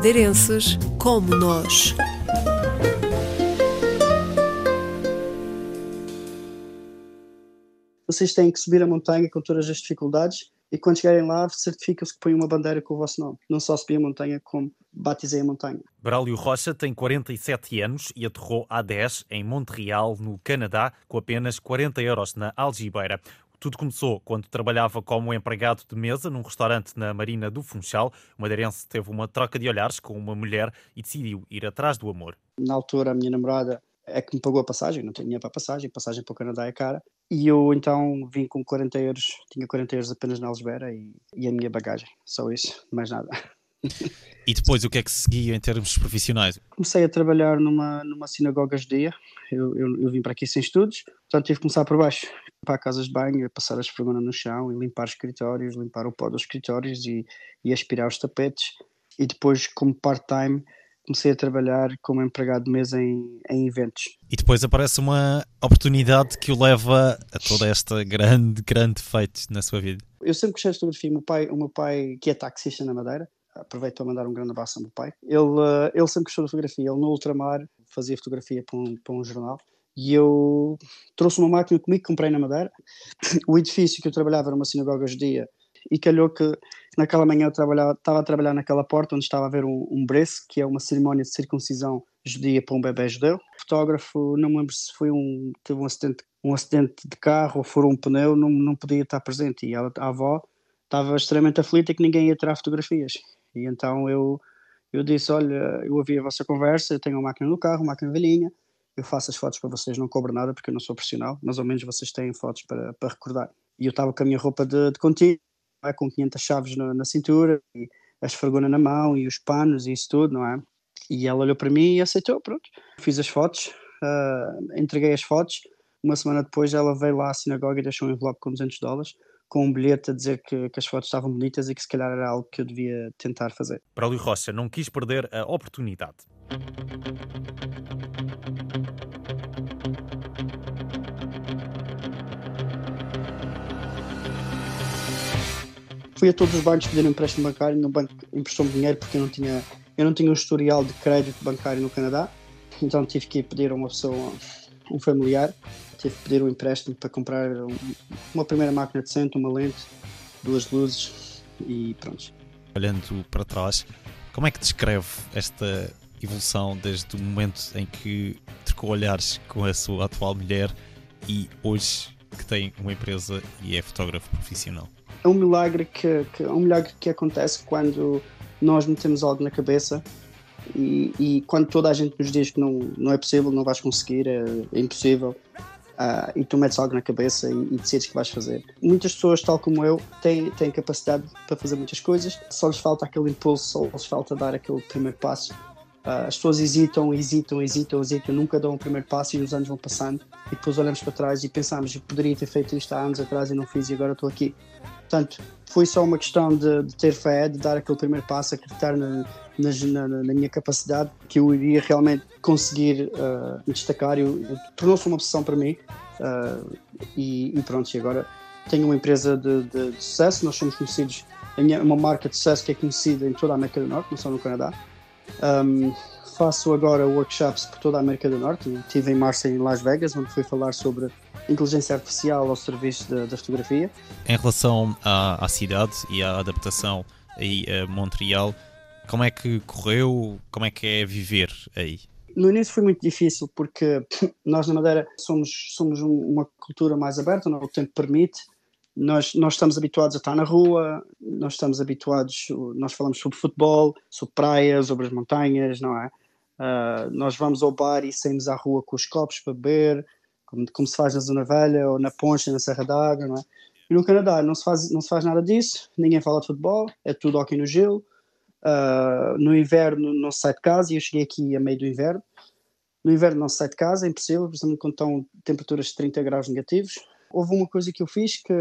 madeirenses como nós. Vocês têm que subir a montanha com todas as dificuldades e quando chegarem lá certificam-se que põem uma bandeira com o vosso nome. Não só subir a montanha, como batizei a montanha. Braulio Rocha tem 47 anos e aterrou há 10 em Montreal, no Canadá, com apenas 40 euros na algibeira. Tudo começou quando trabalhava como empregado de mesa num restaurante na Marina do Funchal. O madeirense teve uma troca de olhares com uma mulher e decidiu ir atrás do amor. Na altura, a minha namorada é que me pagou a passagem, não tinha dinheiro para a passagem, passagem para o Canadá é cara. E eu então vim com 40 euros, tinha 40 euros apenas na Algebera e, e a minha bagagem, só isso, mais nada. E depois o que é que seguia em termos profissionais? Comecei a trabalhar numa, numa sinagoga judia, eu, eu, eu vim para aqui sem estudos, portanto tive que começar por baixo, para casas de banho, passar a esfregona no chão e limpar os escritórios, limpar o pó dos escritórios e, e aspirar os tapetes. E depois, como part-time, comecei a trabalhar como empregado de mesa em, em, eventos. E depois aparece uma oportunidade que o leva a toda esta grande, grande feito na sua vida. Eu sempre gostei de fotografia. O meu pai, o meu pai que é taxista na Madeira, aproveito para mandar um grande abraço ao meu pai. Ele, eh, ele sempre gostou de fotografia. Ele no ultramar fazia fotografia para um, para um jornal. E eu trouxe uma máquina comigo, comprei na Madeira. O edifício que eu trabalhava era uma sinagoga judia e calhou que naquela manhã eu trabalhava, estava a trabalhar naquela porta onde estava a ver um, um breço, que é uma cerimónia de circuncisão judia para um bebê judeu. O fotógrafo, não me lembro se foi um, teve um acidente, um acidente de carro ou furou um pneu, não, não podia estar presente. E ela, a avó estava extremamente aflita que ninguém ia tirar fotografias. E então eu, eu disse, olha, eu ouvi a vossa conversa, eu tenho uma máquina no carro, uma máquina velhinha, eu faço as fotos para vocês, não cobro nada porque eu não sou profissional, mas ao menos vocês têm fotos para, para recordar. E eu estava com a minha roupa de, de contínuo, é? com 500 chaves na, na, cintura, e a esfregona na mão, e os panos, e isso tudo, não é? E ela olhou para mim e aceitou, pronto. Fiz as fotos, uh, entreguei as fotos, uma semana depois ela veio lá à sinagoga e deixou um envelope com 200 dólares, com um bilhete a dizer que, que, as fotos estavam bonitas e que se calhar era algo que eu devia tentar fazer. Para o Rocha não quis perder a oportunidade. Fui a todos os bancos pedir um empréstimo bancário, no banco emprestou-me dinheiro porque eu não tinha eu não tinha um historial de crédito bancário no Canadá, então tive que ir pedir a uma pessoa, um familiar, tive que pedir um empréstimo para comprar um, uma primeira máquina decente, uma lente, duas luzes e pronto. Olhando para trás, como é que descreve esta evolução desde o momento em que trocou olhares com a sua atual mulher e hoje que tem uma empresa e é fotógrafo profissional? É um milagre que, que, é um milagre que acontece quando nós metemos algo na cabeça e, e, quando toda a gente nos diz que não, não é possível, não vais conseguir, é, é impossível, uh, e tu metes algo na cabeça e, e, decides que vais fazer. Muitas pessoas, tal como eu, têm, têm capacidade para fazer muitas coisas, só lhes falta aquele impulso, só lhes falta dar aquele primeiro passo. Uh, as pessoas hesitam, hesitam, hesitam, hesitam, nunca dão o primeiro passo e os anos vão passando e depois olhamos para trás e pensamos, poderia ter feito isto há anos atrás e não fiz e agora estou aqui. Portanto, foi só uma questão de, de, ter fé, de dar aquele primeiro passo, acreditar na, na, na minha capacidade, que eu iria realmente conseguir uh, me destacar. Tornou-se uma obsessão para mim. Uh, e, e, pronto, e agora tenho uma empresa de, de, de sucesso, nós somos conhecidos, minha, uma marca de sucesso que é conhecida em toda a América do Norte, não só no Canadá. Um, faço agora workshops por toda a América do Norte. Estive em março em Las Vegas, onde fui falar sobre inteligência artificial ao serviço da, da fotografia. Em relação à, à, cidade e à adaptação aí a Montreal, como é que correu? Como é que é viver aí? No início foi muito difícil porque nós na Madeira somos, somos uma cultura mais aberta, o tempo permite. Nós, nós estamos habituados a estar na rua, nós estamos habituados, nós falamos sobre futebol, sobre praias, sobre as montanhas, não é? Uh, nós vamos ao bar e saímos à rua com os copos para beber, como, como se faz na Zona Velha ou na Poncha, na Serra d'Água, não é? E no Canadá não se, faz, não se faz nada disso, ninguém fala de futebol, é tudo aqui no gelo. Uh, no inverno não se sai de casa, e eu cheguei aqui a meio do inverno. No inverno não se sai de casa, é impossível, quando estão temperaturas de 30 graus negativos. Houve uma coisa que eu fiz que,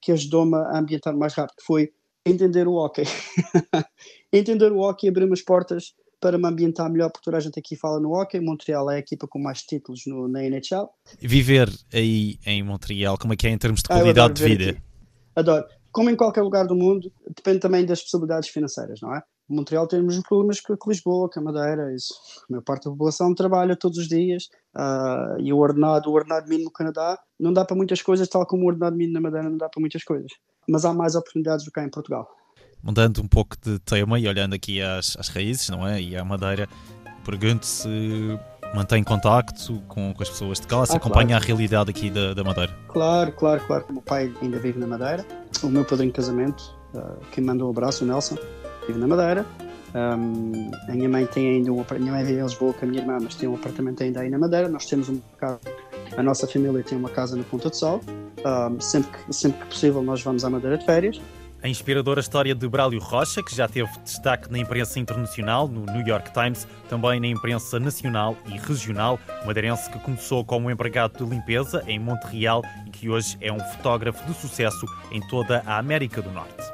que ajudou-me a ambientar mais rápido, que foi entender o hockey. entender o hockey abriu as portas para me ambientar melhor, porque toda a gente aqui fala no hockey. Montreal é a equipa com mais títulos no, na NHL. Viver aí em Montreal, como é que é em termos de ah, qualidade ah, de vida? Aqui. Adoro. Como em qualquer lugar do mundo, depende também das possibilidades financeiras, não é? Montreal tem os mesmos problemas que, Lisboa, que a Madeira, isso. A maior parte da população trabalha todos os dias uh, e o ordenado, o ordenado mínimo no Canadá não dá para muitas coisas, tal como o ordenado mínimo na Madeira não dá para muitas coisas. Mas há mais oportunidades do que há em Portugal. Mudando um pouco de tema e olhando aqui às, às raízes, não é? E à Madeira, pergunto se mantém contacto com, com as pessoas de cá, se ah, acompanha claro. a realidade aqui da, da Madeira. Claro, claro, claro. O meu pai ainda vive na Madeira, o meu padrinho de casamento, uh, quem mandou um abraço, o Nelson, vive na Madeira. Um, a minha mãe tem ainda um minha mãe vive em Lisboa com a minha irmã, mas tem um apartamento ainda aí na Madeira. Nós temos um casa, a nossa família tem uma casa na Ponta do Sol. Um, sempre, que, sempre que possível, nós vamos à Madeira de férias. A inspiradora história de Brálio Rocha, que já teve destaque na imprensa internacional, no New York Times, também na imprensa nacional e regional. Madeirense que começou como empregado de limpeza em Montreal e que hoje é um fotógrafo de sucesso em toda a América do Norte.